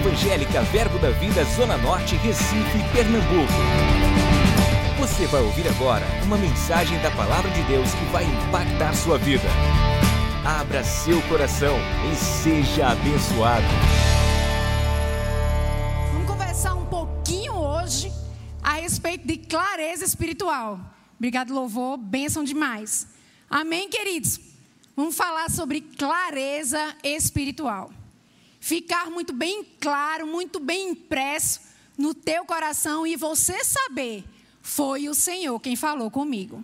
Evangélica Verbo da Vida Zona Norte, Recife, Pernambuco. Você vai ouvir agora uma mensagem da Palavra de Deus que vai impactar sua vida. Abra seu coração e seja abençoado. Vamos conversar um pouquinho hoje a respeito de clareza espiritual. Obrigado, louvor, bênção demais. Amém, queridos? Vamos falar sobre clareza espiritual ficar muito bem claro, muito bem impresso no teu coração e você saber, foi o Senhor quem falou comigo.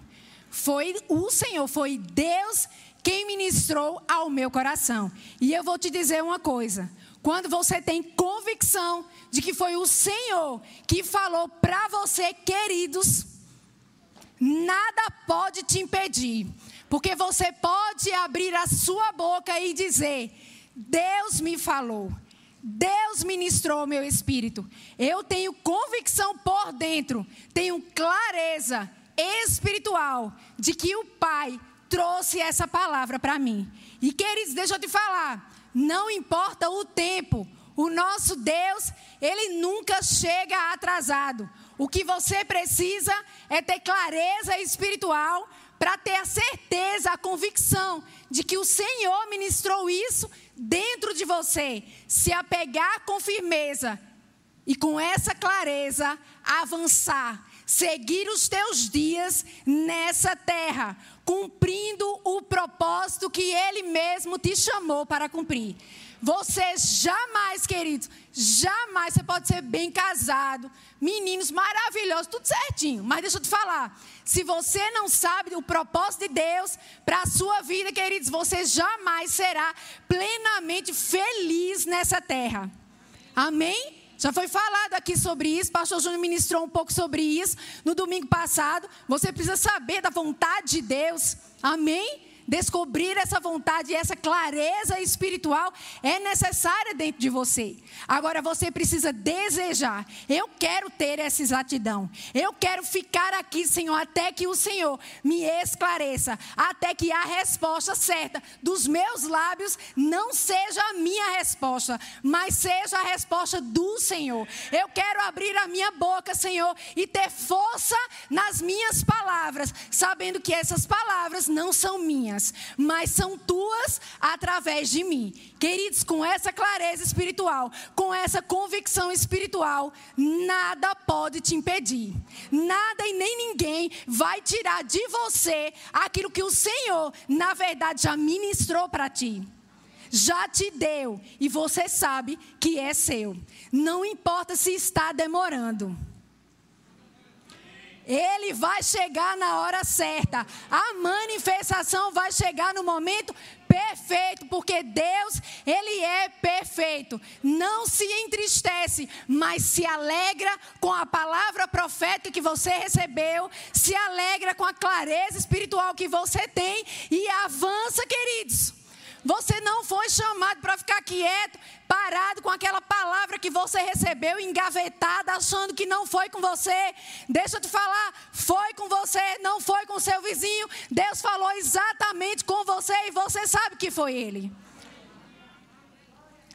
Foi o Senhor, foi Deus quem ministrou ao meu coração. E eu vou te dizer uma coisa: quando você tem convicção de que foi o Senhor que falou para você, queridos, nada pode te impedir, porque você pode abrir a sua boca e dizer: Deus me falou. Deus ministrou meu espírito. Eu tenho convicção por dentro, tenho clareza espiritual de que o Pai trouxe essa palavra para mim. E queridos, deixa eu te falar, não importa o tempo, o nosso Deus, ele nunca chega atrasado. O que você precisa é ter clareza espiritual para ter a certeza, a convicção de que o Senhor ministrou isso dentro de você, se apegar com firmeza e com essa clareza avançar, seguir os teus dias nessa terra, cumprindo o propósito que Ele mesmo te chamou para cumprir. Você jamais, queridos, jamais você pode ser bem casado, meninos maravilhosos, tudo certinho. Mas deixa eu te falar, se você não sabe o propósito de Deus para a sua vida, queridos, você jamais será plenamente feliz nessa terra. Amém? Já foi falado aqui sobre isso, pastor Júnior ministrou um pouco sobre isso no domingo passado. Você precisa saber da vontade de Deus. Amém? Descobrir essa vontade essa clareza espiritual é necessária dentro de você. Agora você precisa desejar. Eu quero ter essa exatidão. Eu quero ficar aqui, Senhor, até que o Senhor me esclareça, até que a resposta certa dos meus lábios não seja a minha resposta, mas seja a resposta do Senhor. Eu quero abrir a minha boca, Senhor, e ter força nas minhas palavras, sabendo que essas palavras não são minhas minhas, mas são tuas através de mim. Queridos, com essa clareza espiritual, com essa convicção espiritual, nada pode te impedir. Nada e nem ninguém vai tirar de você aquilo que o Senhor, na verdade, já ministrou para ti já te deu e você sabe que é seu. Não importa se está demorando. Ele vai chegar na hora certa. A manifestação vai chegar no momento perfeito, porque Deus, ele é perfeito. Não se entristece, mas se alegra com a palavra profética que você recebeu, se alegra com a clareza espiritual que você tem e avança, queridos. Você não foi chamado para ficar quieto, parado com aquela palavra que você recebeu, engavetada, achando que não foi com você. Deixa eu te falar, foi com você, não foi com seu vizinho. Deus falou exatamente com você e você sabe que foi Ele.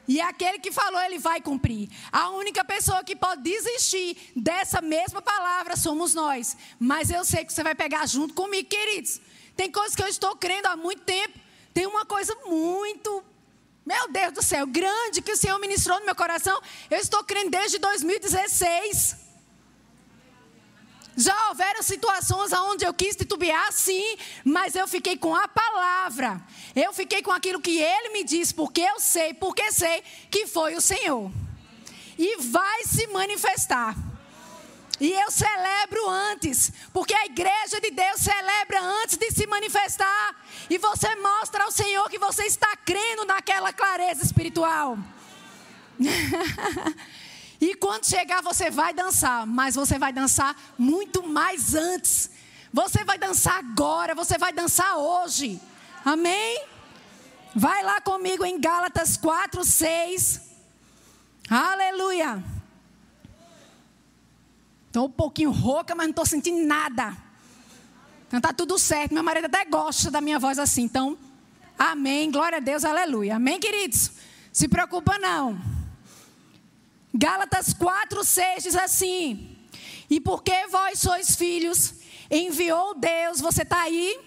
E aquele que falou, ele vai cumprir. A única pessoa que pode desistir dessa mesma palavra somos nós. Mas eu sei que você vai pegar junto comigo, queridos. Tem coisas que eu estou crendo há muito tempo tem uma coisa muito, meu Deus do céu, grande que o Senhor ministrou no meu coração. Eu estou crendo desde 2016. Já houveram situações onde eu quis titubear, sim, mas eu fiquei com a palavra. Eu fiquei com aquilo que ele me disse, porque eu sei, porque sei que foi o Senhor. E vai se manifestar. E eu celebro antes, porque a igreja de Deus celebra antes de se manifestar. E você mostra ao Senhor que você está crendo naquela clareza espiritual. e quando chegar, você vai dançar, mas você vai dançar muito mais antes. Você vai dançar agora, você vai dançar hoje. Amém? Vai lá comigo em Gálatas 4, 6. Aleluia. Estou um pouquinho rouca, mas não estou sentindo nada. Então está tudo certo. Meu marido até gosta da minha voz assim. Então, amém. Glória a Deus, aleluia. Amém, queridos? Se preocupa não. Gálatas 4, 6 diz assim: E porque vós sois filhos, enviou Deus, você está aí?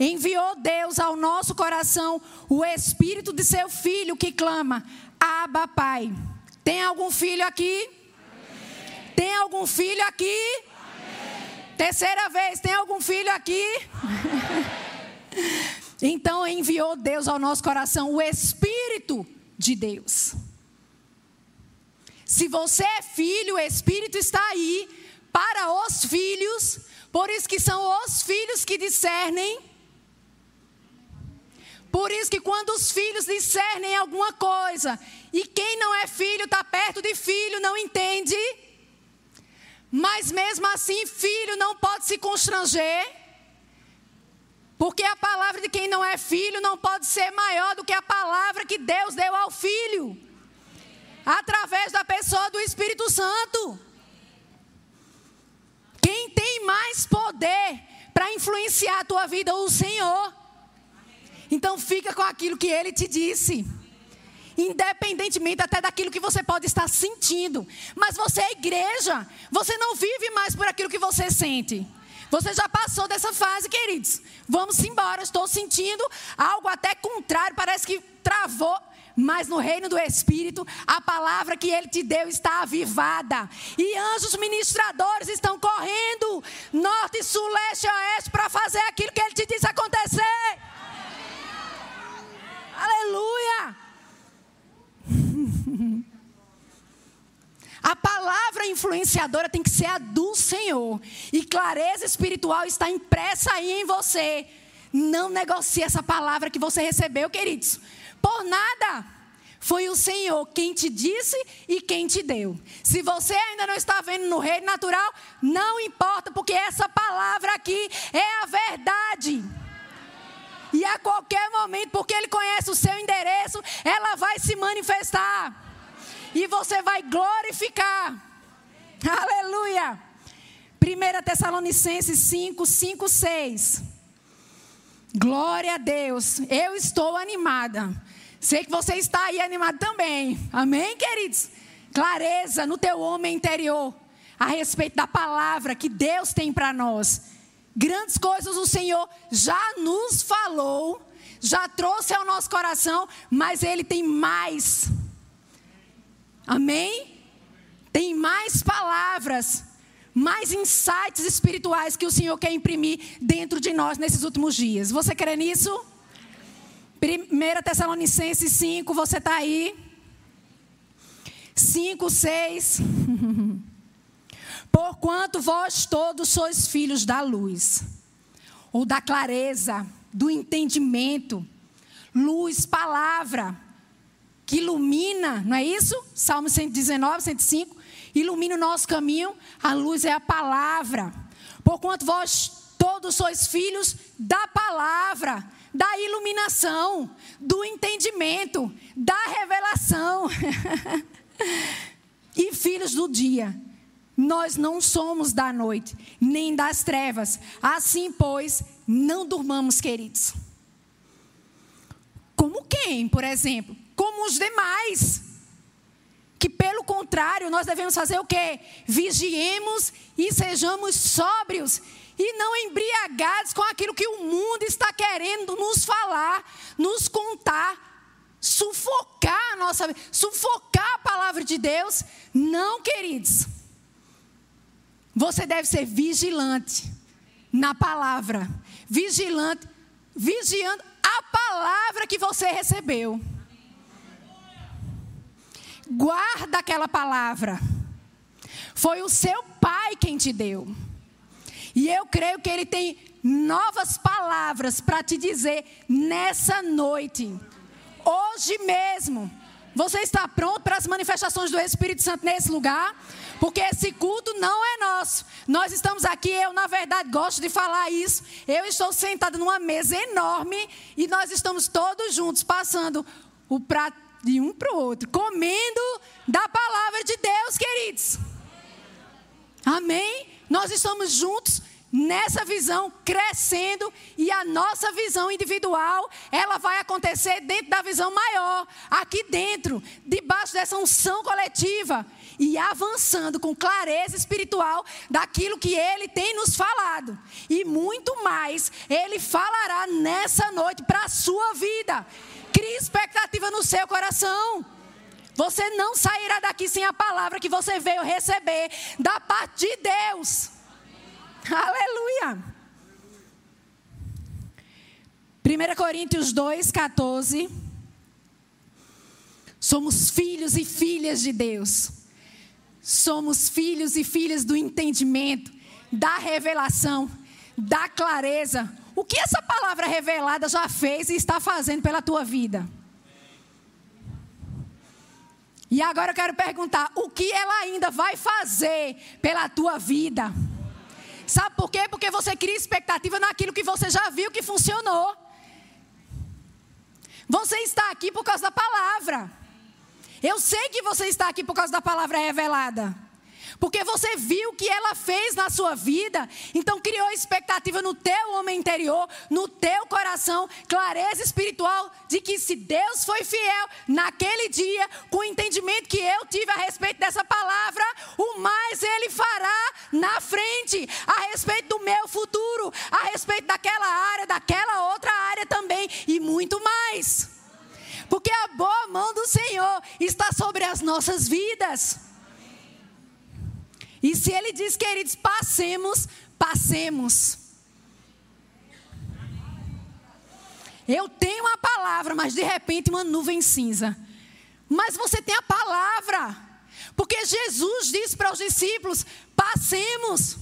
Enviou Deus ao nosso coração o Espírito de seu Filho que clama, Abba Pai. Tem algum filho aqui? Tem algum filho aqui? Amém. Terceira vez, tem algum filho aqui? então enviou Deus ao nosso coração o Espírito de Deus. Se você é filho, o Espírito está aí para os filhos, por isso que são os filhos que discernem. Por isso que quando os filhos discernem alguma coisa, e quem não é filho está perto de filho, não entende. Mas mesmo assim, filho não pode se constranger. Porque a palavra de quem não é filho não pode ser maior do que a palavra que Deus deu ao filho através da pessoa do Espírito Santo. Quem tem mais poder para influenciar a tua vida? O Senhor. Então fica com aquilo que ele te disse. Independentemente até daquilo que você pode estar sentindo. Mas você é igreja. Você não vive mais por aquilo que você sente. Você já passou dessa fase, queridos. Vamos embora. Estou sentindo algo até contrário. Parece que travou mas no reino do Espírito, a palavra que ele te deu está avivada. E anjos ministradores estão correndo norte, sul, leste oeste para fazer aquilo que ele te disse acontecer. Aleluia! A palavra influenciadora tem que ser a do Senhor. E clareza espiritual está impressa aí em você. Não negocie essa palavra que você recebeu, queridos por nada. Foi o Senhor quem te disse e quem te deu. Se você ainda não está vendo no reino natural, não importa, porque essa palavra aqui é a verdade. E a qualquer momento, porque Ele conhece o seu endereço, ela vai se manifestar. E você vai glorificar. Aleluia. 1 Tessalonicenses 5, 5, 6. Glória a Deus. Eu estou animada Sei que você está aí animado também. Amém, queridos? Clareza no teu homem interior a respeito da palavra que Deus tem para nós. Grandes coisas o Senhor já nos falou, já trouxe ao nosso coração, mas Ele tem mais. Amém? Tem mais palavras, mais insights espirituais que o Senhor quer imprimir dentro de nós nesses últimos dias. Você crê nisso? 1 Tessalonicenses 5, você está aí? 5, 6. Porquanto vós todos sois filhos da luz, ou da clareza, do entendimento, luz, palavra, que ilumina, não é isso? Salmo 119, 105. Ilumina o nosso caminho, a luz é a palavra. Porquanto vós todos sois filhos da palavra, da iluminação, do entendimento, da revelação. e filhos do dia. Nós não somos da noite, nem das trevas. Assim, pois, não durmamos, queridos. Como quem, por exemplo? Como os demais. Que pelo contrário, nós devemos fazer o quê? Vigiemos e sejamos sóbrios e não embriagados com aquilo que o mundo está querendo nos falar, nos contar, sufocar a nossa sufocar a palavra de Deus. Não, queridos. Você deve ser vigilante na palavra, vigilante, vigiando a palavra que você recebeu. Guarda aquela palavra. Foi o seu pai quem te deu. E eu creio que Ele tem novas palavras para te dizer nessa noite, hoje mesmo. Você está pronto para as manifestações do Espírito Santo nesse lugar? Porque esse culto não é nosso. Nós estamos aqui, eu na verdade gosto de falar isso. Eu estou sentada numa mesa enorme e nós estamos todos juntos passando o prato de um para o outro, comendo da palavra de Deus, queridos. Amém? Nós estamos juntos nessa visão crescendo e a nossa visão individual, ela vai acontecer dentro da visão maior, aqui dentro, debaixo dessa unção coletiva e avançando com clareza espiritual daquilo que ele tem nos falado. E muito mais ele falará nessa noite para a sua vida. Crie expectativa no seu coração. Você não sairá daqui sem a palavra que você veio receber da parte de Deus. Aleluia. 1 Coríntios 2, 14. Somos filhos e filhas de Deus. Somos filhos e filhas do entendimento, da revelação, da clareza. O que essa palavra revelada já fez e está fazendo pela tua vida? E agora eu quero perguntar: o que ela ainda vai fazer pela tua vida? Sabe por quê? Porque você cria expectativa naquilo que você já viu que funcionou. Você está aqui por causa da palavra. Eu sei que você está aqui por causa da palavra revelada. Porque você viu o que ela fez na sua vida, então criou expectativa no teu homem interior, no teu coração, clareza espiritual de que se Deus foi fiel naquele dia, com o entendimento que eu tive a respeito dessa palavra, o mais ele fará na frente, a respeito do meu futuro, a respeito daquela área, daquela outra área também e muito mais. Porque a boa mão do Senhor está sobre as nossas vidas. E se ele diz, queridos, passemos, passemos. Eu tenho a palavra, mas de repente uma nuvem cinza. Mas você tem a palavra. Porque Jesus disse para os discípulos: passemos.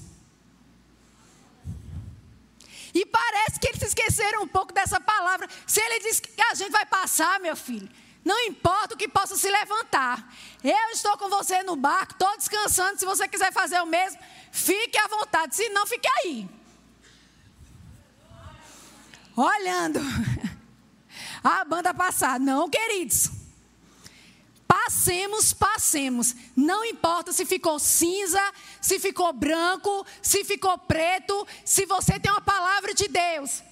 E parece que eles esqueceram um pouco dessa palavra. Se ele diz que a gente vai passar, meu filho, não importa o que possa se levantar. Eu estou com você no barco, estou descansando. Se você quiser fazer o mesmo, fique à vontade. Se não, fique aí. Olhando a banda passar. Não, queridos. Passemos, passemos. Não importa se ficou cinza, se ficou branco, se ficou preto. Se você tem uma palavra de Deus,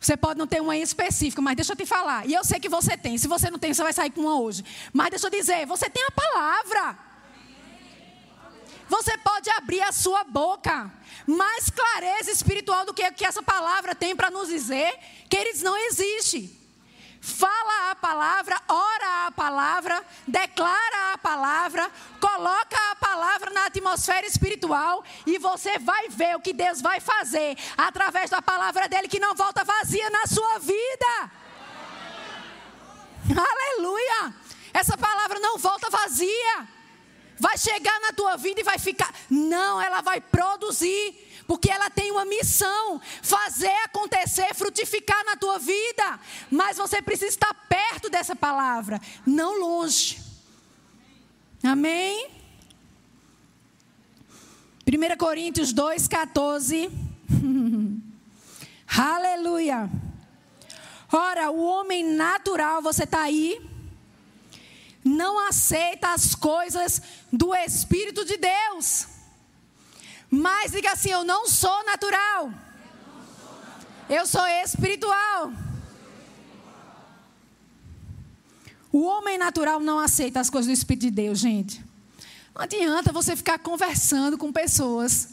você pode não ter uma específica, mas deixa eu te falar. E eu sei que você tem. Se você não tem, você vai sair com uma hoje. Mas deixa eu dizer, você tem a palavra. Você pode abrir a sua boca. Mais clareza espiritual do que, que essa palavra tem para nos dizer, queridos, não existe. Fala a palavra, ora a palavra, declara a palavra, coloca a palavra na atmosfera espiritual e você vai ver o que Deus vai fazer através da palavra dele que não volta vazia na sua vida. Aleluia! Essa palavra não volta vazia. Vai chegar na tua vida e vai ficar. Não, ela vai produzir porque ela tem uma missão: fazer acontecer, frutificar na tua vida. Mas você precisa estar perto dessa palavra, não longe. Amém? 1 Coríntios 2,14. Aleluia. Ora, o homem natural, você está aí, não aceita as coisas do Espírito de Deus mas diga assim: eu não sou natural. Eu sou espiritual. O homem natural não aceita as coisas do Espírito de Deus, gente. Não adianta você ficar conversando com pessoas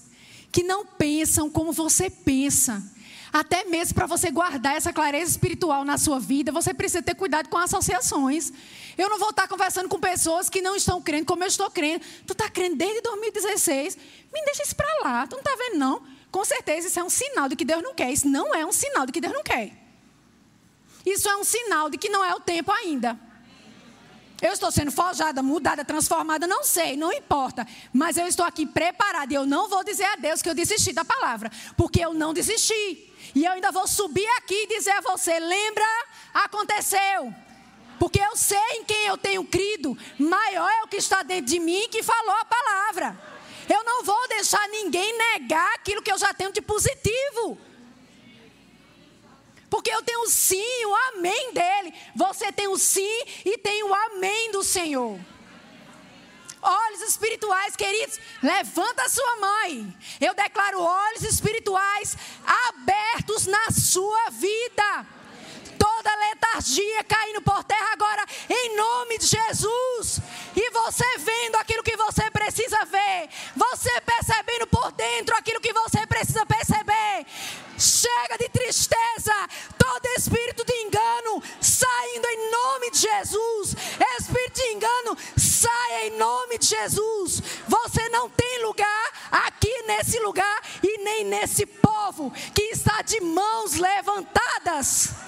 que não pensam como você pensa. Até mesmo para você guardar essa clareza espiritual na sua vida, você precisa ter cuidado com associações. Eu não vou estar conversando com pessoas que não estão crendo como eu estou crendo. Tu está crendo desde 2016. Me deixa isso para lá. Tu não está vendo, não? Com certeza isso é um sinal de que Deus não quer. Isso não é um sinal de que Deus não quer. Isso é um sinal de que não é o tempo ainda. Eu estou sendo forjada, mudada, transformada, não sei, não importa. Mas eu estou aqui preparada e eu não vou dizer a Deus que eu desisti da palavra, porque eu não desisti. E eu ainda vou subir aqui e dizer a você: lembra? Aconteceu. Porque eu sei em quem eu tenho crido, maior é o que está dentro de mim que falou a palavra. Eu não vou deixar ninguém negar aquilo que eu já tenho de positivo. Porque eu tenho sim, o amém dele. Você tem o sim e tem o amém do Senhor. olhos espirituais, queridos. Levanta a sua mãe. Eu declaro olhos espirituais abertos na sua vida. Toda letargia caindo por terra agora, em nome de Jesus. E você vendo aquilo que você precisa ver, você percebendo por dentro aquilo que você precisa perceber. Chega de tristeza, todo espírito de engano saindo em nome de Jesus. Espírito de engano, saia em nome de Jesus. Você não tem lugar aqui nesse lugar e nem nesse povo que está de mãos levantadas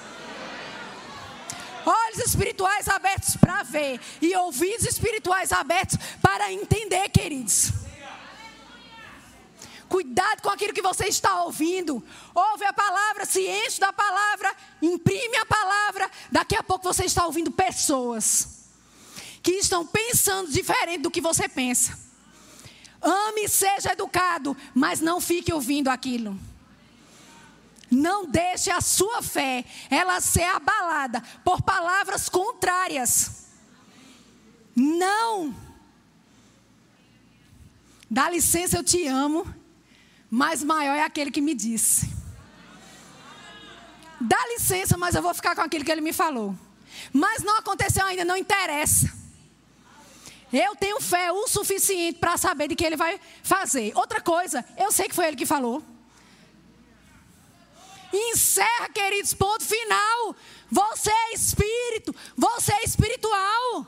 olhos espirituais abertos para ver e ouvidos espirituais abertos para entender, queridos. Cuidado com aquilo que você está ouvindo. Ouve a palavra, se enche da palavra, imprime a palavra. Daqui a pouco você está ouvindo pessoas que estão pensando diferente do que você pensa. Ame e seja educado, mas não fique ouvindo aquilo. Não deixe a sua fé ela ser abalada por palavras contrárias. Não. Dá licença, eu te amo, mas maior é aquele que me disse. Dá licença, mas eu vou ficar com aquilo que ele me falou. Mas não aconteceu ainda, não interessa. Eu tenho fé o suficiente para saber de que ele vai fazer. Outra coisa, eu sei que foi ele que falou. Encerra, queridos, ponto final. Você é espírito, você é espiritual.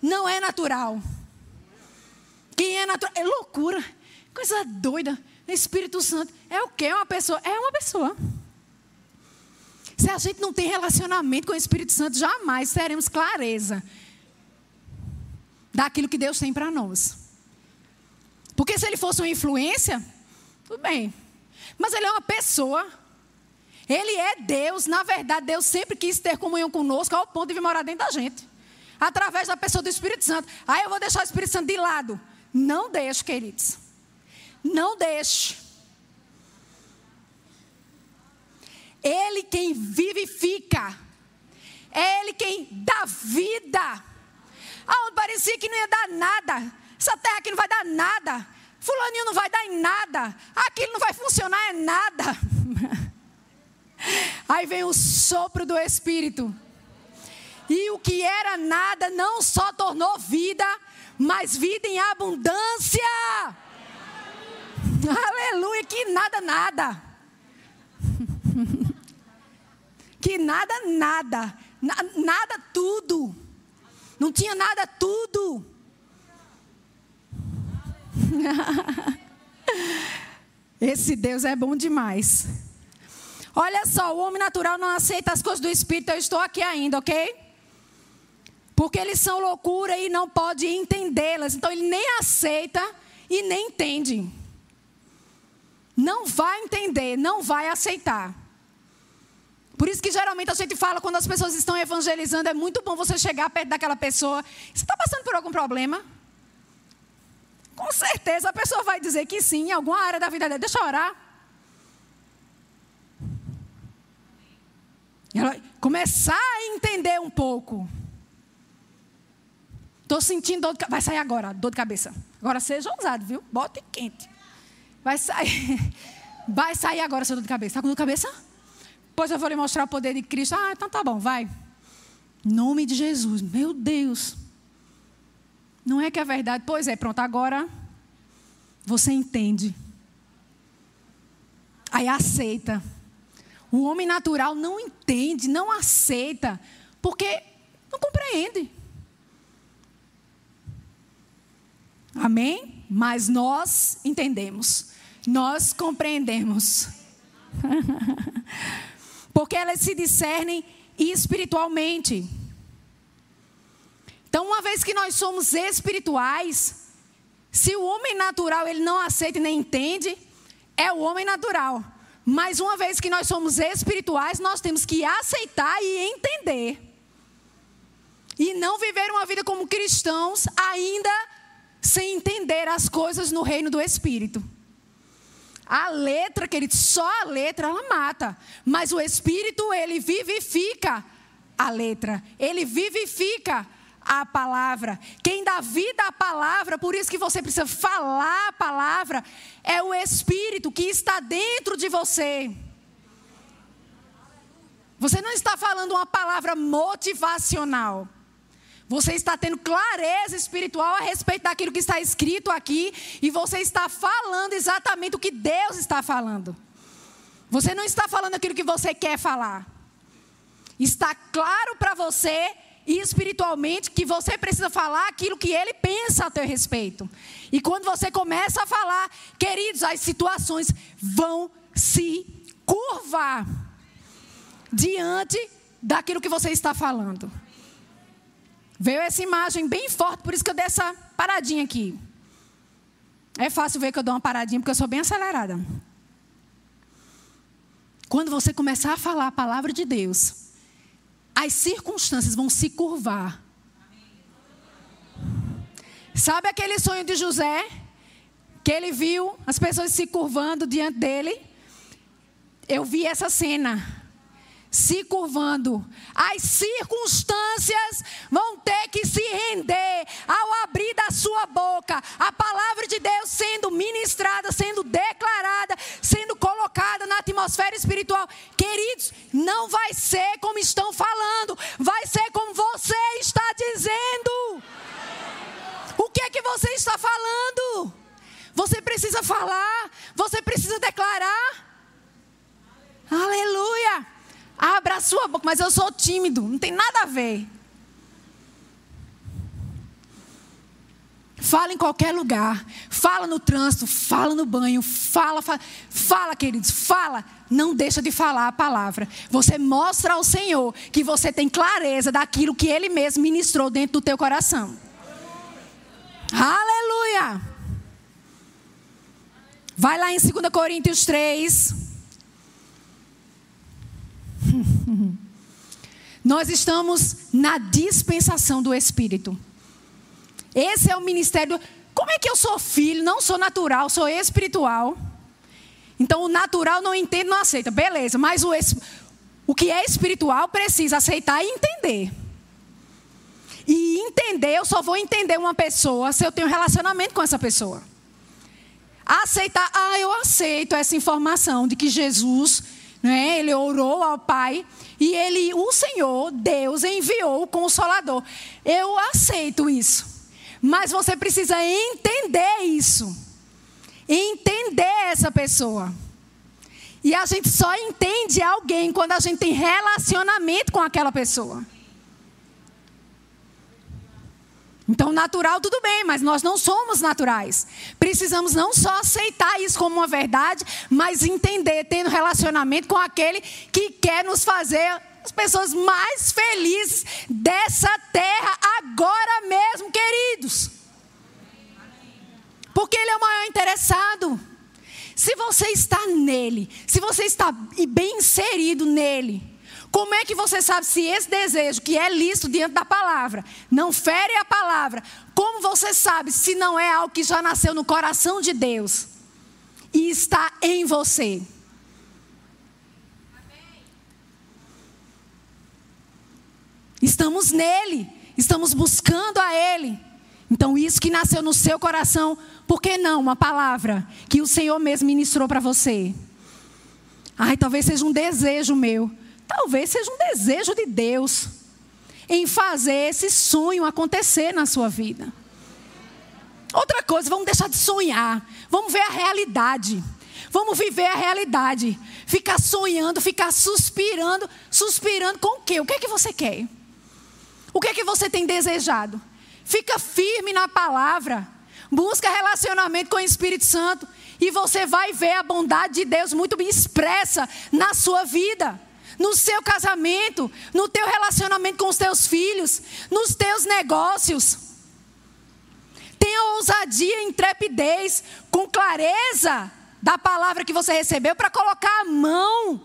Não é natural. Quem é natural é loucura, coisa doida. Espírito Santo é o que? É uma pessoa? É uma pessoa. Se a gente não tem relacionamento com o Espírito Santo, jamais teremos clareza daquilo que Deus tem para nós. Porque se ele fosse uma influência, tudo bem. Mas ele é uma pessoa ele é Deus, na verdade, Deus sempre quis ter comunhão conosco ao ponto de vir morar dentro da gente. Através da pessoa do Espírito Santo. Aí eu vou deixar o Espírito Santo de lado. Não deixe, queridos. Não deixe. Ele quem vivifica. É Ele quem dá vida. Aonde parecia que não ia dar nada. Essa terra aqui não vai dar nada. Fulaninho não vai dar em nada. Aquilo não vai funcionar em nada. Aí vem o sopro do Espírito. E o que era nada não só tornou vida, mas vida em abundância. Aleluia, que nada, nada. que nada, nada. Na, nada, tudo. Não tinha nada, tudo. Esse Deus é bom demais. Olha só, o homem natural não aceita as coisas do Espírito, eu estou aqui ainda, ok? Porque eles são loucura e não pode entendê-las. Então ele nem aceita e nem entende. Não vai entender, não vai aceitar. Por isso que geralmente a gente fala quando as pessoas estão evangelizando, é muito bom você chegar perto daquela pessoa. Você está passando por algum problema? Com certeza a pessoa vai dizer que sim, em alguma área da vida dela. Deixa eu orar. Ela começar a entender um pouco. Estou sentindo dor de cabeça. Vai sair agora, dor de cabeça. Agora seja ousado, viu? Bota quente. Vai sair. Vai sair agora sua dor de cabeça. Está com dor de cabeça? Pois eu vou lhe mostrar o poder de Cristo. Ah, então tá bom, vai. Nome de Jesus. Meu Deus. Não é que é verdade? Pois é, pronto, agora você entende. Aí aceita. O homem natural não entende, não aceita, porque não compreende. Amém? Mas nós entendemos, nós compreendemos. porque elas se discernem espiritualmente. Então, uma vez que nós somos espirituais, se o homem natural ele não aceita nem entende, é o homem natural. Mas uma vez que nós somos espirituais, nós temos que aceitar e entender. E não viver uma vida como cristãos ainda sem entender as coisas no reino do Espírito. A letra, querido, só a letra ela mata. Mas o Espírito, ele vivifica a letra. Ele vivifica à palavra. Quem dá vida à palavra, por isso que você precisa falar a palavra, é o Espírito que está dentro de você. Você não está falando uma palavra motivacional. Você está tendo clareza espiritual a respeito daquilo que está escrito aqui e você está falando exatamente o que Deus está falando. Você não está falando aquilo que você quer falar. Está claro para você espiritualmente que você precisa falar aquilo que ele pensa a teu respeito. E quando você começa a falar, queridos, as situações vão se curvar diante daquilo que você está falando. Veio essa imagem bem forte, por isso que eu dei essa paradinha aqui. É fácil ver que eu dou uma paradinha, porque eu sou bem acelerada. Quando você começar a falar a palavra de Deus, as circunstâncias vão se curvar. Sabe aquele sonho de José? Que ele viu as pessoas se curvando diante dele? Eu vi essa cena se curvando. As circunstâncias vão ter que se render ao abrir da sua boca. A palavra de Deus sendo ministrada, sendo declarada, sendo colocada na atmosfera espiritual. Queridos, não vai ser como estão falando, vai ser como você está dizendo. O que é que você está falando? Você precisa falar, você precisa declarar. Aleluia! Abra a sua boca, mas eu sou tímido, não tem nada a ver. Fala em qualquer lugar. Fala no trânsito, fala no banho, fala, fala, fala, queridos, fala. Não deixa de falar a palavra. Você mostra ao Senhor que você tem clareza daquilo que Ele mesmo ministrou dentro do teu coração. Aleluia! Vai lá em 2 Coríntios 3. Nós estamos na dispensação do Espírito. Esse é o ministério. Como é que eu sou filho? Não sou natural, sou espiritual. Então o natural não entende, não aceita. Beleza, mas o, o que é espiritual precisa aceitar e entender. E entender, eu só vou entender uma pessoa se eu tenho relacionamento com essa pessoa. Aceitar, ah, eu aceito essa informação de que Jesus né? Ele orou ao Pai e ele, o Senhor, Deus, enviou o Consolador. Eu aceito isso. Mas você precisa entender isso. Entender essa pessoa. E a gente só entende alguém quando a gente tem relacionamento com aquela pessoa. Então, natural, tudo bem, mas nós não somos naturais. Precisamos não só aceitar isso como uma verdade, mas entender, tendo relacionamento com aquele que quer nos fazer as pessoas mais felizes dessa terra agora mesmo, queridos. Porque Ele é o maior interessado. Se você está nele, se você está bem inserido nele, como é que você sabe se esse desejo, que é lícito diante da palavra, não fere a palavra? Como você sabe se não é algo que já nasceu no coração de Deus e está em você? Estamos nele, estamos buscando a Ele. Então, isso que nasceu no seu coração, por que não uma palavra que o Senhor mesmo ministrou para você? Ai, talvez seja um desejo meu. Talvez seja um desejo de Deus em fazer esse sonho acontecer na sua vida. Outra coisa, vamos deixar de sonhar. Vamos ver a realidade. Vamos viver a realidade. Ficar sonhando, ficar suspirando. Suspirando com o quê? O que é que você quer? O que é que você tem desejado? Fica firme na palavra. Busca relacionamento com o Espírito Santo. E você vai ver a bondade de Deus muito bem expressa na sua vida no seu casamento, no teu relacionamento com os teus filhos, nos teus negócios. Tenha ousadia intrepidez, com clareza da palavra que você recebeu para colocar a mão,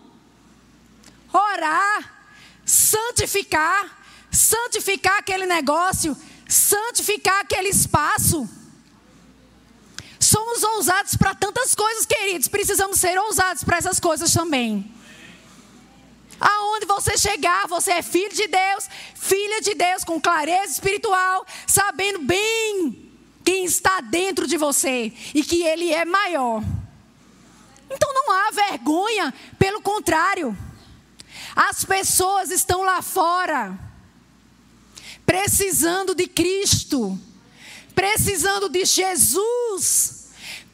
orar, santificar, santificar aquele negócio, santificar aquele espaço. Somos ousados para tantas coisas, queridos, precisamos ser ousados para essas coisas também. Aonde você chegar, você é filho de Deus, filha de Deus com clareza espiritual, sabendo bem quem está dentro de você e que Ele é maior. Então não há vergonha, pelo contrário. As pessoas estão lá fora, precisando de Cristo, precisando de Jesus,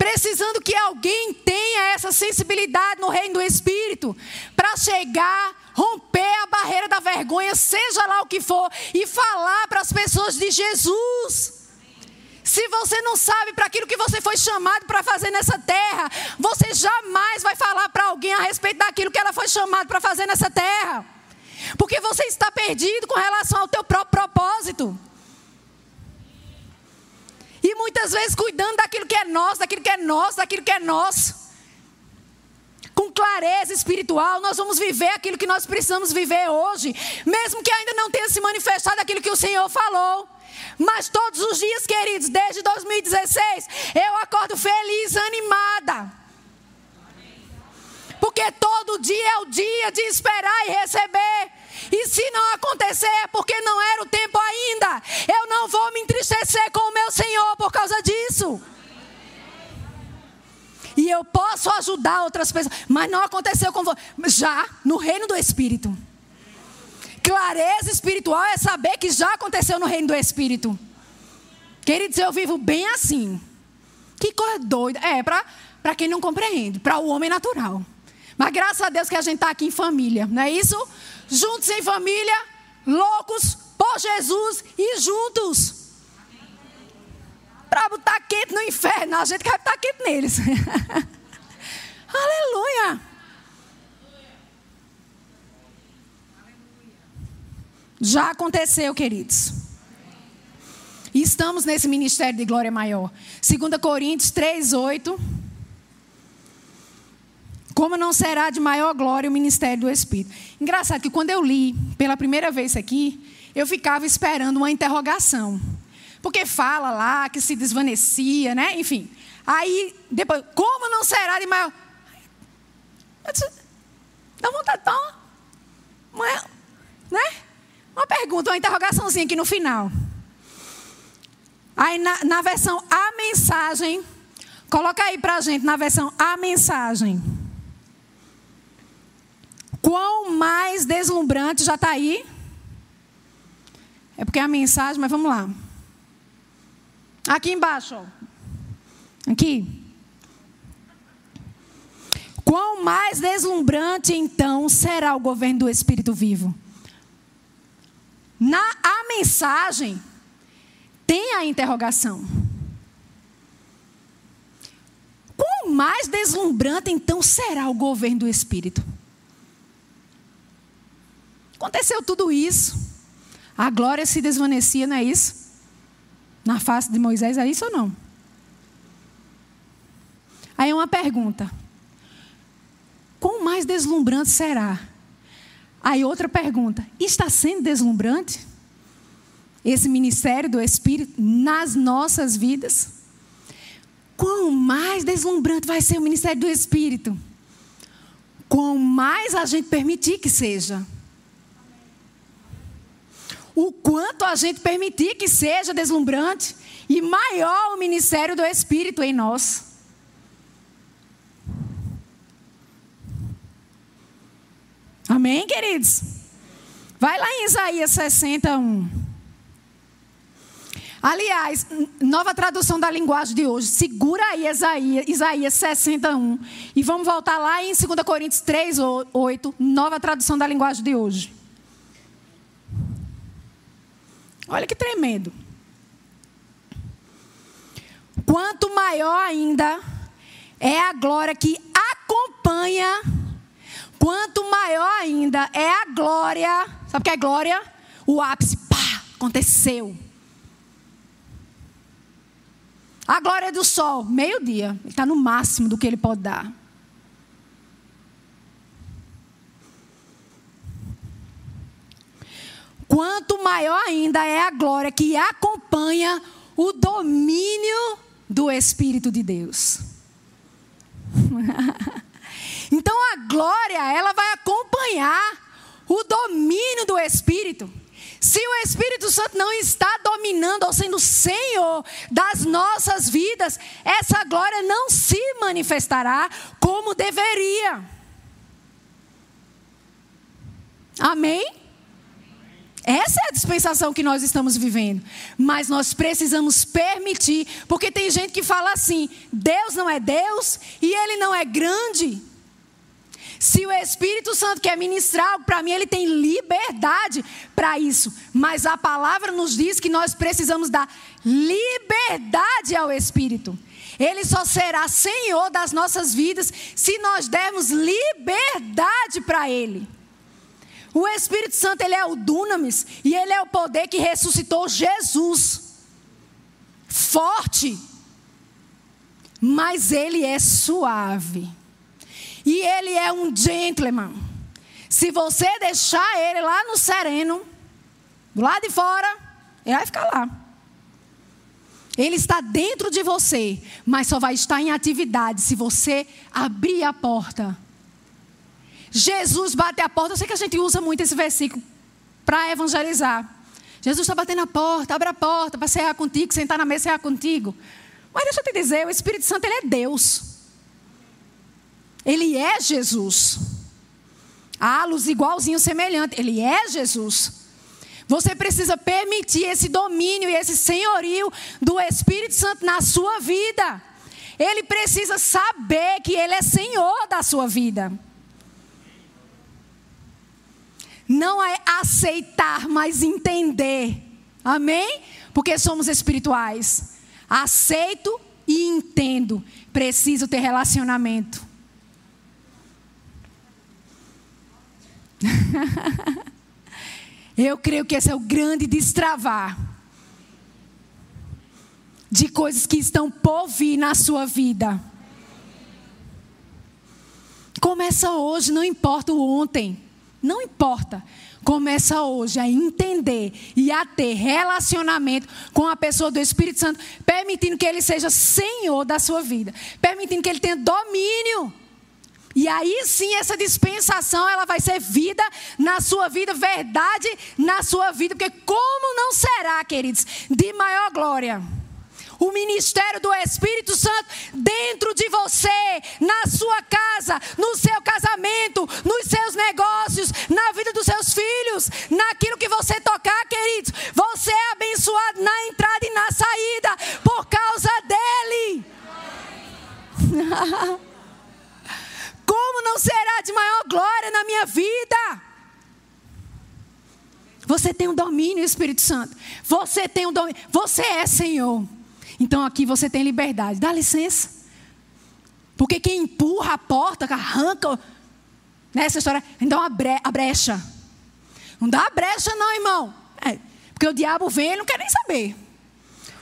precisando que alguém tenha essa sensibilidade no reino do Espírito, para chegar, romper a barreira da vergonha, seja lá o que for, e falar para as pessoas de Jesus. Se você não sabe para aquilo que você foi chamado para fazer nessa terra, você jamais vai falar para alguém a respeito daquilo que ela foi chamada para fazer nessa terra. Porque você está perdido com relação ao teu próprio propósito. E muitas vezes cuidando daquilo que é nosso, daquilo que é nosso, daquilo que é nosso. Com clareza espiritual, nós vamos viver aquilo que nós precisamos viver hoje, mesmo que ainda não tenha se manifestado aquilo que o Senhor falou. Mas todos os dias, queridos, desde 2016, eu acordo feliz, animada. Porque todo dia é o dia de esperar e receber. E se não acontecer é porque não era o tempo ainda. Eu não vou me entristecer com o meu Senhor por causa disso. E eu posso ajudar outras pessoas, mas não aconteceu com você. Já no reino do Espírito. Clareza espiritual é saber que já aconteceu no reino do Espírito. Queridos, eu vivo bem assim. Que coisa doida. É, para quem não compreende, para o homem natural. Mas graças a Deus que a gente está aqui em família, não é isso? Juntos em família, loucos por Jesus e juntos. Para botar quente no inferno, a gente quer botar quente neles. Aleluia. Já aconteceu, queridos. E estamos nesse ministério de glória maior. 2 Coríntios 3, 8. Como não será de maior glória o ministério do Espírito? Engraçado que quando eu li pela primeira vez aqui, eu ficava esperando uma interrogação. Porque fala lá que se desvanecia, né? Enfim. Aí, depois, como não será de maior. Dá vontade de dar uma. Né? Uma pergunta, uma interrogaçãozinha aqui no final. Aí na, na versão A mensagem, coloca aí pra gente na versão A mensagem. Quão mais deslumbrante já está aí? É porque é a mensagem, mas vamos lá. Aqui embaixo, ó. Aqui. Quão mais deslumbrante então será o governo do Espírito vivo? Na a mensagem tem a interrogação. Quão mais deslumbrante então será o governo do Espírito? Aconteceu tudo isso. A glória se desvanecia, não é isso? Na face de Moisés, é isso ou não? Aí uma pergunta: quão mais deslumbrante será Aí outra pergunta: está sendo deslumbrante esse ministério do Espírito nas nossas vidas? Quão mais deslumbrante vai ser o ministério do Espírito? Quão mais a gente permitir que seja. O quanto a gente permitir que seja deslumbrante e maior o ministério do Espírito em nós. Amém, queridos? Vai lá em Isaías 61. Aliás, nova tradução da linguagem de hoje. Segura aí Isaías, Isaías 61. E vamos voltar lá em 2 Coríntios 3, 8. Nova tradução da linguagem de hoje. Olha que tremendo. Quanto maior ainda é a glória que acompanha Quanto maior ainda é a glória, sabe o que é glória? O ápice, pá, aconteceu. A glória do sol, meio-dia, ele está no máximo do que ele pode dar. Quanto maior ainda é a glória que acompanha o domínio do Espírito de Deus. Então a glória, ela vai acompanhar o domínio do Espírito. Se o Espírito Santo não está dominando ou sendo Senhor das nossas vidas, essa glória não se manifestará como deveria. Amém? Essa é a dispensação que nós estamos vivendo. Mas nós precisamos permitir, porque tem gente que fala assim: Deus não é Deus e Ele não é grande. Se o Espírito Santo quer ministrar algo para mim, ele tem liberdade para isso. Mas a palavra nos diz que nós precisamos dar liberdade ao Espírito. Ele só será Senhor das nossas vidas se nós dermos liberdade para Ele. O Espírito Santo, ele é o dunamis e ele é o poder que ressuscitou Jesus. Forte, mas ele é suave. E ele é um gentleman. Se você deixar ele lá no sereno, do lado de fora, ele vai ficar lá. Ele está dentro de você, mas só vai estar em atividade se você abrir a porta. Jesus bate a porta. Eu sei que a gente usa muito esse versículo para evangelizar. Jesus está batendo a porta, abre a porta para cear contigo, sentar na mesa e cear contigo. Mas deixa eu te dizer, o Espírito Santo ele é Deus. Ele é Jesus. Halos igualzinho, semelhante. Ele é Jesus. Você precisa permitir esse domínio e esse senhorio do Espírito Santo na sua vida. Ele precisa saber que Ele é Senhor da sua vida. Não é aceitar, mas entender. Amém? Porque somos espirituais. Aceito e entendo. Preciso ter relacionamento. Eu creio que esse é o grande destravar de coisas que estão por vir na sua vida. Começa hoje, não importa o ontem, não importa. Começa hoje a entender e a ter relacionamento com a pessoa do Espírito Santo, permitindo que ele seja senhor da sua vida, permitindo que ele tenha domínio e aí sim essa dispensação ela vai ser vida na sua vida, verdade na sua vida, porque como não será, queridos, de maior glória? O ministério do Espírito Santo dentro de você, na sua casa, no seu casamento, nos seus negócios, na vida dos seus filhos, naquilo que você tocar, queridos. Você é abençoado na entrada e na saída por causa dele. Como não será de maior glória na minha vida? Você tem um domínio, Espírito Santo. Você tem um domínio. Você é Senhor. Então aqui você tem liberdade. Dá licença. Porque quem empurra a porta, arranca. Nessa história, então a, bre a brecha. Não dá a brecha, não, irmão. É, porque o diabo vem e não quer nem saber.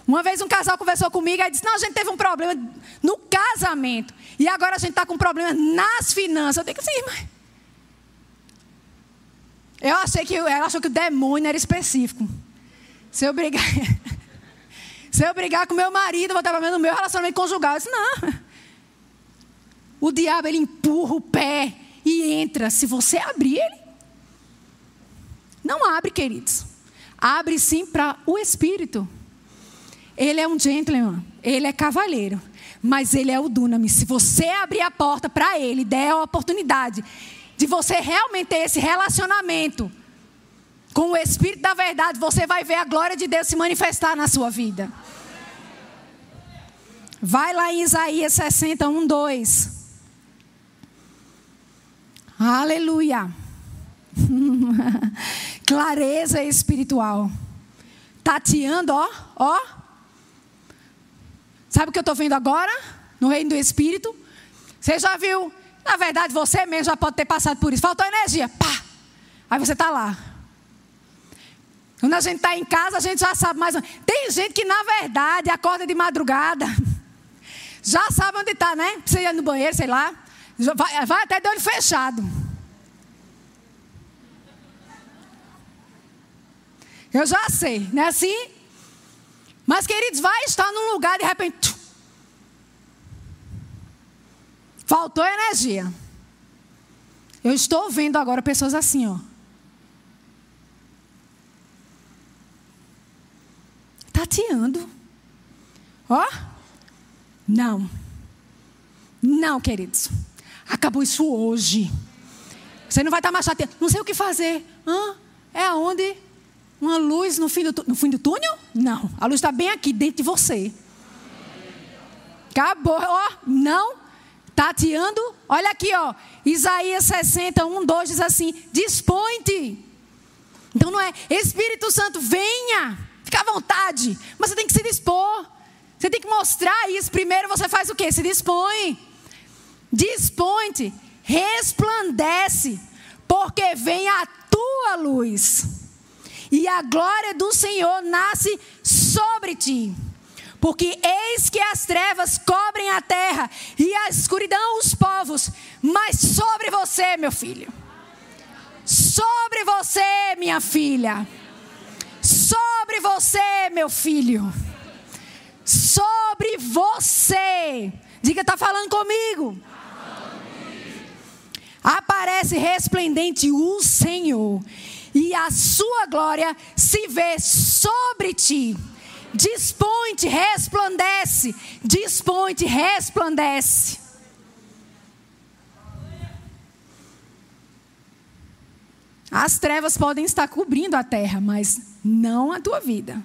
Uma vez um casal conversou comigo e disse: Não, a gente teve um problema no casamento. E agora a gente está com um problema nas finanças. Eu digo assim, mas. Eu achei que ela achou que o demônio era específico. Se eu brigar. Se eu brigar com meu marido, vou ter problema no meu relacionamento conjugal. Disse, não. O diabo, ele empurra o pé e entra. Se você abrir ele. Não abre, queridos. Abre sim para o Espírito. Ele é um gentleman. Ele é cavalheiro mas ele é o Dunamis. Se você abrir a porta para ele, der a oportunidade de você realmente ter esse relacionamento com o Espírito da Verdade, você vai ver a glória de Deus se manifestar na sua vida. Vai lá em Isaías 61, 2. Aleluia. Clareza espiritual. Tateando, ó, ó Sabe o que eu estou vendo agora? No reino do Espírito. Você já viu? Na verdade, você mesmo já pode ter passado por isso. Faltou energia. Pá! Aí você está lá. Quando a gente está em casa, a gente já sabe mais. Tem gente que, na verdade, acorda de madrugada. Já sabe onde está, né? Precisa ir no banheiro, sei lá. Vai, vai até de olho fechado. Eu já sei, não é assim? Mas, queridos, vai estar num lugar de repente. Faltou energia. Eu estou vendo agora pessoas assim, ó. Tateando. Ó, não. Não, queridos. Acabou isso hoje. Você não vai estar mais chateado. Não sei o que fazer. Hã? É aonde? Uma luz no fim do, no fim do túnel? Não. A luz está bem aqui, dentro de você. Acabou. Ó, não. Tateando. Olha aqui, ó. Isaías 60, 1, 2 diz assim: Dispõe-te. Então não é Espírito Santo, venha. Fica à vontade. Mas você tem que se dispor. Você tem que mostrar isso. Primeiro você faz o quê? Se dispõe. Dispõe-te. Resplandece. Porque vem a tua luz. E a glória do Senhor nasce sobre ti. Porque eis que as trevas cobrem a terra e a escuridão os povos, mas sobre você, meu filho, sobre você, minha filha, sobre você, meu filho, sobre você. Diga, está falando comigo? Aparece resplendente o Senhor, e a sua glória se vê sobre ti. Dispõe-te, resplandece. Dispõe-te, resplandece. As trevas podem estar cobrindo a terra, mas não a tua vida.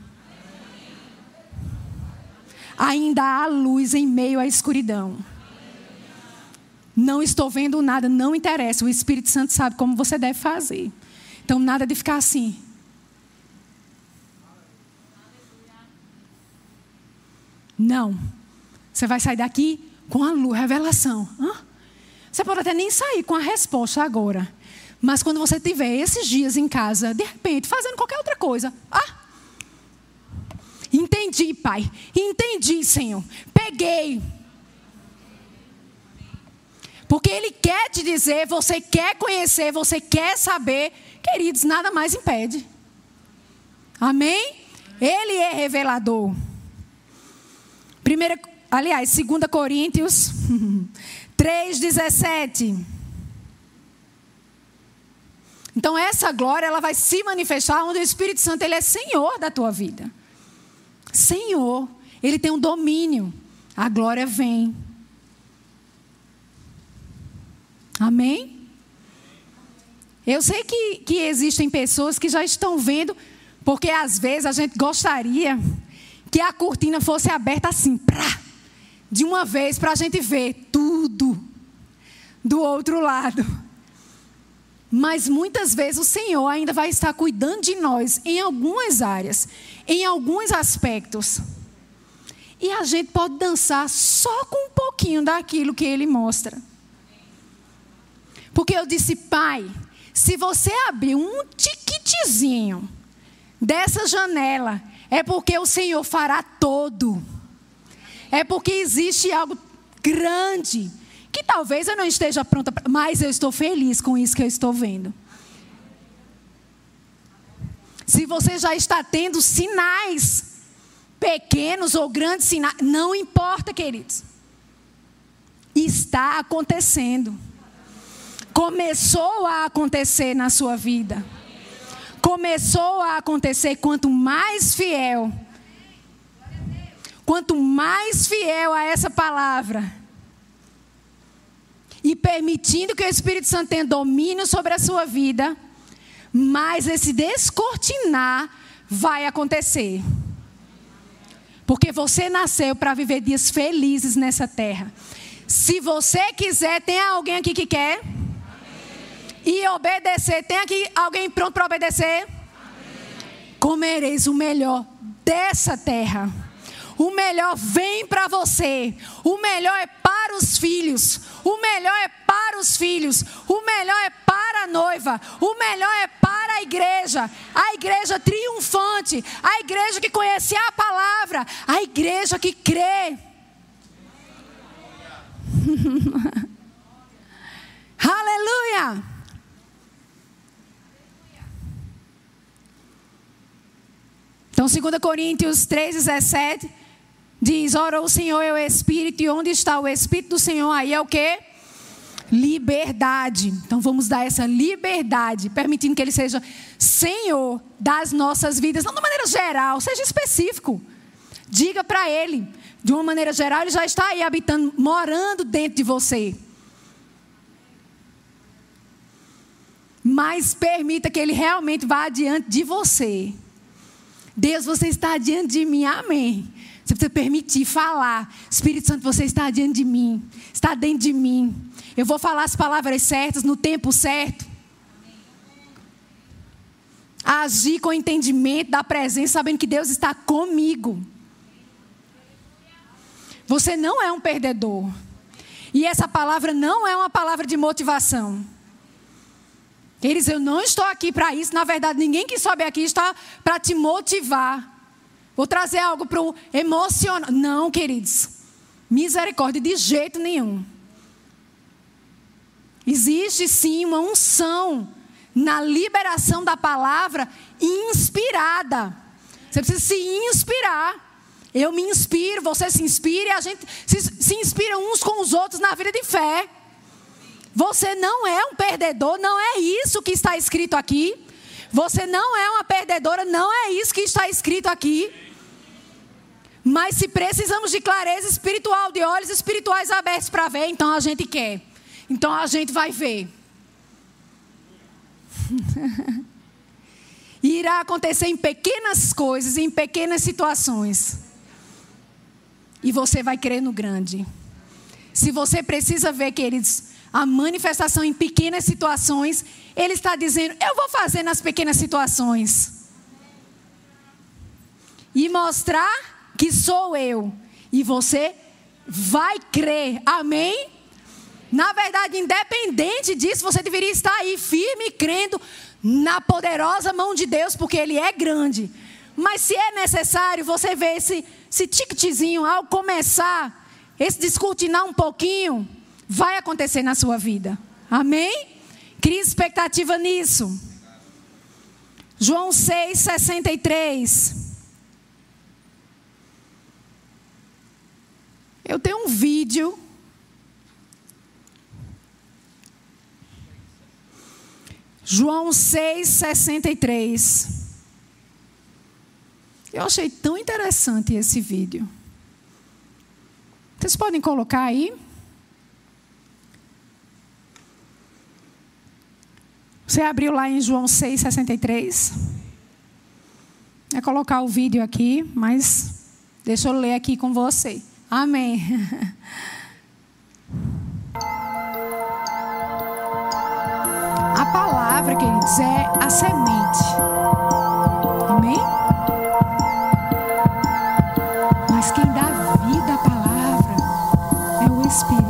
Ainda há luz em meio à escuridão. Não estou vendo nada, não interessa. O Espírito Santo sabe como você deve fazer. Então, nada de ficar assim. Não. Você vai sair daqui com a luz, revelação. Hã? Você pode até nem sair com a resposta agora. Mas quando você tiver esses dias em casa, de repente, fazendo qualquer outra coisa. Ah! Entendi, Pai. Entendi, Senhor. Peguei. Porque Ele quer te dizer, você quer conhecer, você quer saber. Queridos, nada mais impede. Amém? Ele é revelador. Primeira, aliás, 2 Coríntios 3,17. Então essa glória ela vai se manifestar onde o Espírito Santo ele é Senhor da tua vida. Senhor, ele tem um domínio. A glória vem. Amém? Eu sei que, que existem pessoas que já estão vendo, porque às vezes a gente gostaria que a cortina fosse aberta assim, pra, de uma vez, para a gente ver tudo do outro lado. Mas muitas vezes o Senhor ainda vai estar cuidando de nós em algumas áreas, em alguns aspectos. E a gente pode dançar só com um pouquinho daquilo que Ele mostra. Porque eu disse, Pai, se você abrir um tiquitezinho dessa janela é porque o Senhor fará todo. É porque existe algo grande que talvez eu não esteja pronta, mas eu estou feliz com isso que eu estou vendo. Se você já está tendo sinais, pequenos ou grandes sinais, não importa, queridos. Está acontecendo. Começou a acontecer na sua vida começou a acontecer quanto mais fiel, quanto mais fiel a essa palavra, e permitindo que o Espírito Santo tenha domínio sobre a sua vida, mais esse descortinar vai acontecer. Porque você nasceu para viver dias felizes nessa terra. Se você quiser, tem alguém aqui que quer? e obedecer. Tem aqui alguém pronto para obedecer? Amém. Comereis o melhor dessa terra. O melhor vem para você. O melhor é para os filhos. O melhor é para os filhos. O melhor é para a noiva. O melhor é para a igreja. A igreja triunfante. A igreja que conhece a palavra. A igreja que crê. Aleluia! Então, 2 Coríntios 3,17 diz: Ora, o Senhor é o Espírito, e onde está o Espírito do Senhor? Aí é o que? Liberdade. Então, vamos dar essa liberdade, permitindo que Ele seja Senhor das nossas vidas, não de maneira geral, seja específico. Diga para ele. De uma maneira geral, ele já está aí habitando, morando dentro de você. Mas permita que ele realmente vá adiante de você. Deus, você está diante de mim, amém. Você precisa permitir falar. Espírito Santo, você está diante de mim, está dentro de mim. Eu vou falar as palavras certas no tempo certo. Agir com entendimento da presença, sabendo que Deus está comigo. Você não é um perdedor. E essa palavra não é uma palavra de motivação. Eles, eu não estou aqui para isso. Na verdade, ninguém que sobe aqui está para te motivar. Vou trazer algo para o emocional. Não, queridos. Misericórdia de jeito nenhum. Existe sim uma unção na liberação da palavra inspirada. Você precisa se inspirar. Eu me inspiro, você se inspira e a gente se, se inspira uns com os outros na vida de fé. Você não é um perdedor, não é isso que está escrito aqui. Você não é uma perdedora, não é isso que está escrito aqui. Mas se precisamos de clareza espiritual, de olhos espirituais abertos para ver, então a gente quer. Então a gente vai ver. Irá acontecer em pequenas coisas, em pequenas situações. E você vai crer no grande. Se você precisa ver, queridos, a manifestação em pequenas situações, ele está dizendo: eu vou fazer nas pequenas situações. E mostrar que sou eu. E você vai crer. Amém? Na verdade, independente disso, você deveria estar aí firme, crendo na poderosa mão de Deus, porque Ele é grande. Mas se é necessário, você vê esse, esse ticketzinho ao começar, esse descortinar um pouquinho, vai acontecer na sua vida. Amém? Crie expectativa nisso. João 6, 63. Eu tenho um vídeo. João 6, 63. Eu achei tão interessante esse vídeo. Vocês podem colocar aí? Você abriu lá em João 6,63. É colocar o vídeo aqui, mas deixa eu ler aqui com você. Amém. A palavra, queridos, é a semente. Amém? Mas quem dá vida à palavra é o Espírito.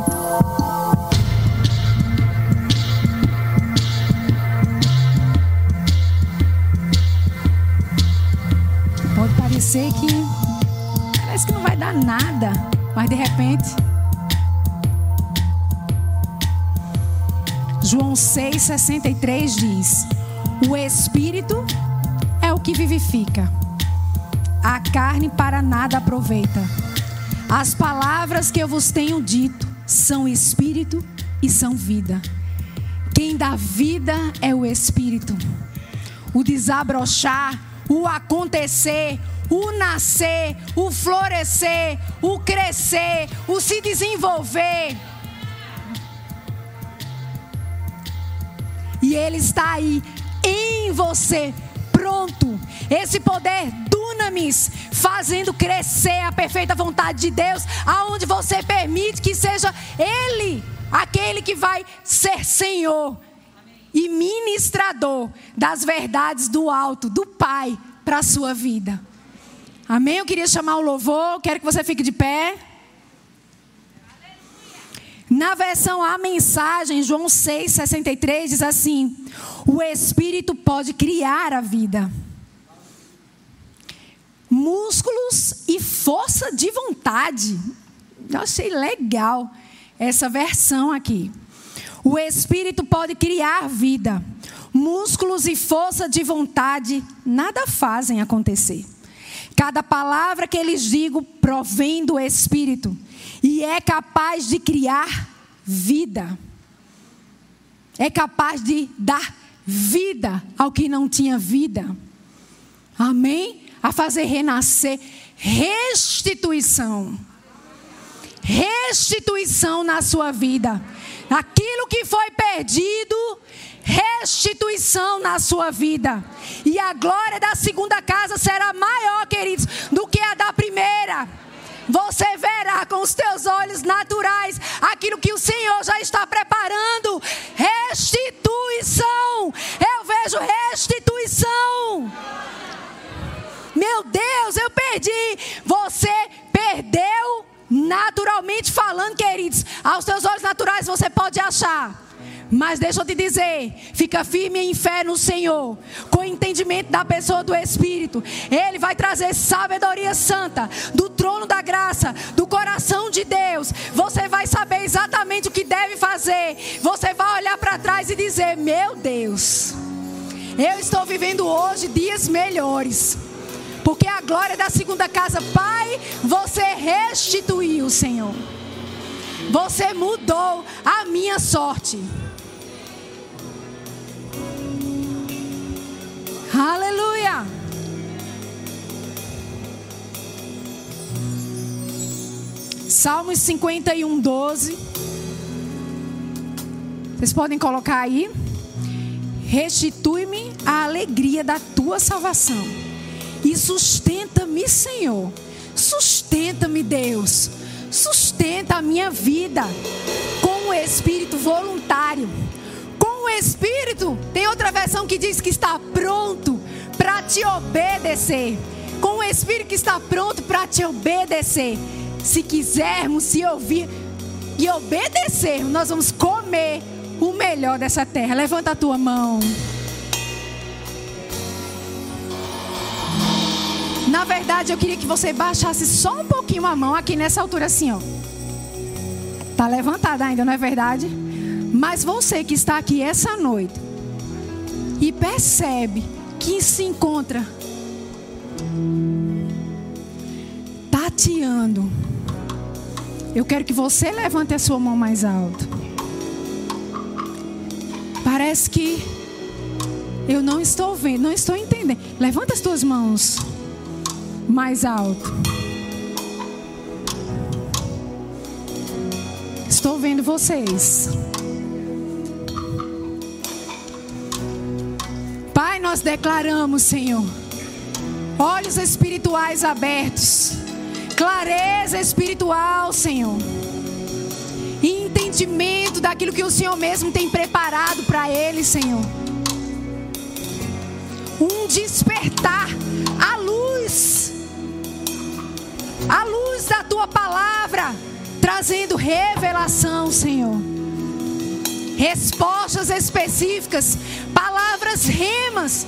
Pode parecer que parece que não vai dar nada, mas de repente João 6:63 diz: O espírito é o que vivifica. A carne para nada aproveita. As palavras que eu vos tenho dito são espírito e são vida. Quem dá vida é o espírito. O desabrochar, o acontecer, o nascer, o florescer, o crescer, o se desenvolver. E Ele está aí em você, pronto. Esse poder dunamis, fazendo crescer a perfeita vontade de Deus, aonde você permite que seja Ele aquele que vai ser Senhor e ministrador das verdades do alto, do Pai, para a sua vida. Amém? Eu queria chamar o louvor, quero que você fique de pé. Na versão A Mensagem, João 6,63 diz assim: O Espírito pode criar a vida, músculos e força de vontade. Eu achei legal essa versão aqui. O Espírito pode criar vida, músculos e força de vontade nada fazem acontecer. Cada palavra que eles digo provém do Espírito e é capaz de criar vida. É capaz de dar vida ao que não tinha vida. Amém? A fazer renascer. restituição. Restituição na sua vida. Aquilo que foi perdido, restituição na sua vida. E a glória da segunda casa será maior, queridos, do que a da primeira. Você verá com os teus olhos naturais aquilo que o Senhor já está preparando. Restituição. Eu vejo restituição. Meu Deus, eu perdi. Você perdeu naturalmente falando, queridos. Aos teus olhos naturais você pode achar. Mas deixa eu te dizer, fica firme em fé no Senhor, com o entendimento da pessoa do Espírito. Ele vai trazer sabedoria santa do trono da graça, do coração de Deus. Você vai saber exatamente o que deve fazer. Você vai olhar para trás e dizer: Meu Deus, eu estou vivendo hoje dias melhores. Porque a glória da segunda casa, Pai, você restituiu, Senhor. Você mudou a minha sorte. Aleluia. Salmos 51, 12. Vocês podem colocar aí. Restitui-me a alegria da tua salvação. E sustenta-me, Senhor. Sustenta-me, Deus. Sustenta a minha vida com o espírito voluntário o Espírito, tem outra versão que diz que está pronto para te obedecer. Com o Espírito que está pronto para te obedecer. Se quisermos se ouvir e obedecer, nós vamos comer o melhor dessa terra. Levanta a tua mão. Na verdade, eu queria que você baixasse só um pouquinho a mão aqui nessa altura, assim, ó. Tá levantada ainda, não é verdade? Mas você que está aqui essa noite e percebe que se encontra tateando, eu quero que você levante a sua mão mais alto. Parece que eu não estou vendo, não estou entendendo. Levanta as tuas mãos mais alto. Estou vendo vocês. Nós declaramos, Senhor, olhos espirituais abertos, clareza espiritual, Senhor, entendimento daquilo que o Senhor mesmo tem preparado para eles, Senhor. Um despertar a luz, a luz da tua palavra, trazendo revelação, Senhor respostas específicas, palavras remas,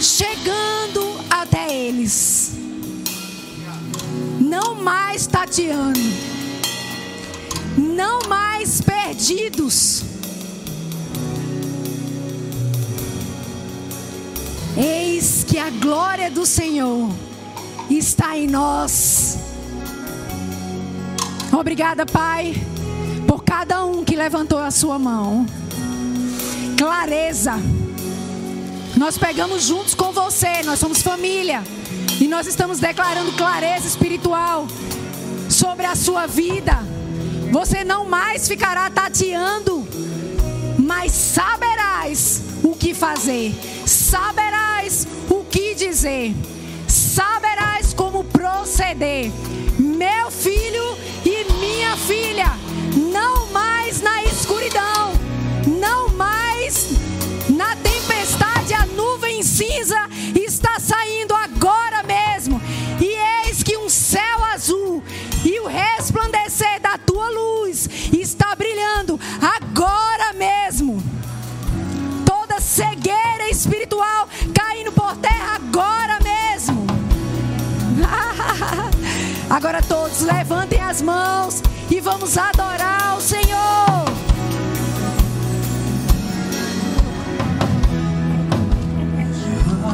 chegando até eles. Não mais tateando, não mais perdidos. Eis que a glória do Senhor está em nós. Obrigada, Pai por cada um que levantou a sua mão. Clareza. Nós pegamos juntos com você, nós somos família. E nós estamos declarando clareza espiritual sobre a sua vida. Você não mais ficará tateando, mas saberás o que fazer, saberás o que dizer, saberás como proceder. Meu filho e minha filha não mais na escuridão, não mais na nuvem cinza está saindo agora mesmo. E eis que um céu azul e o resplandecer da tua luz está brilhando agora mesmo. Toda cegueira espiritual caindo por terra agora mesmo. Agora todos levantem as mãos e vamos adorar o Senhor.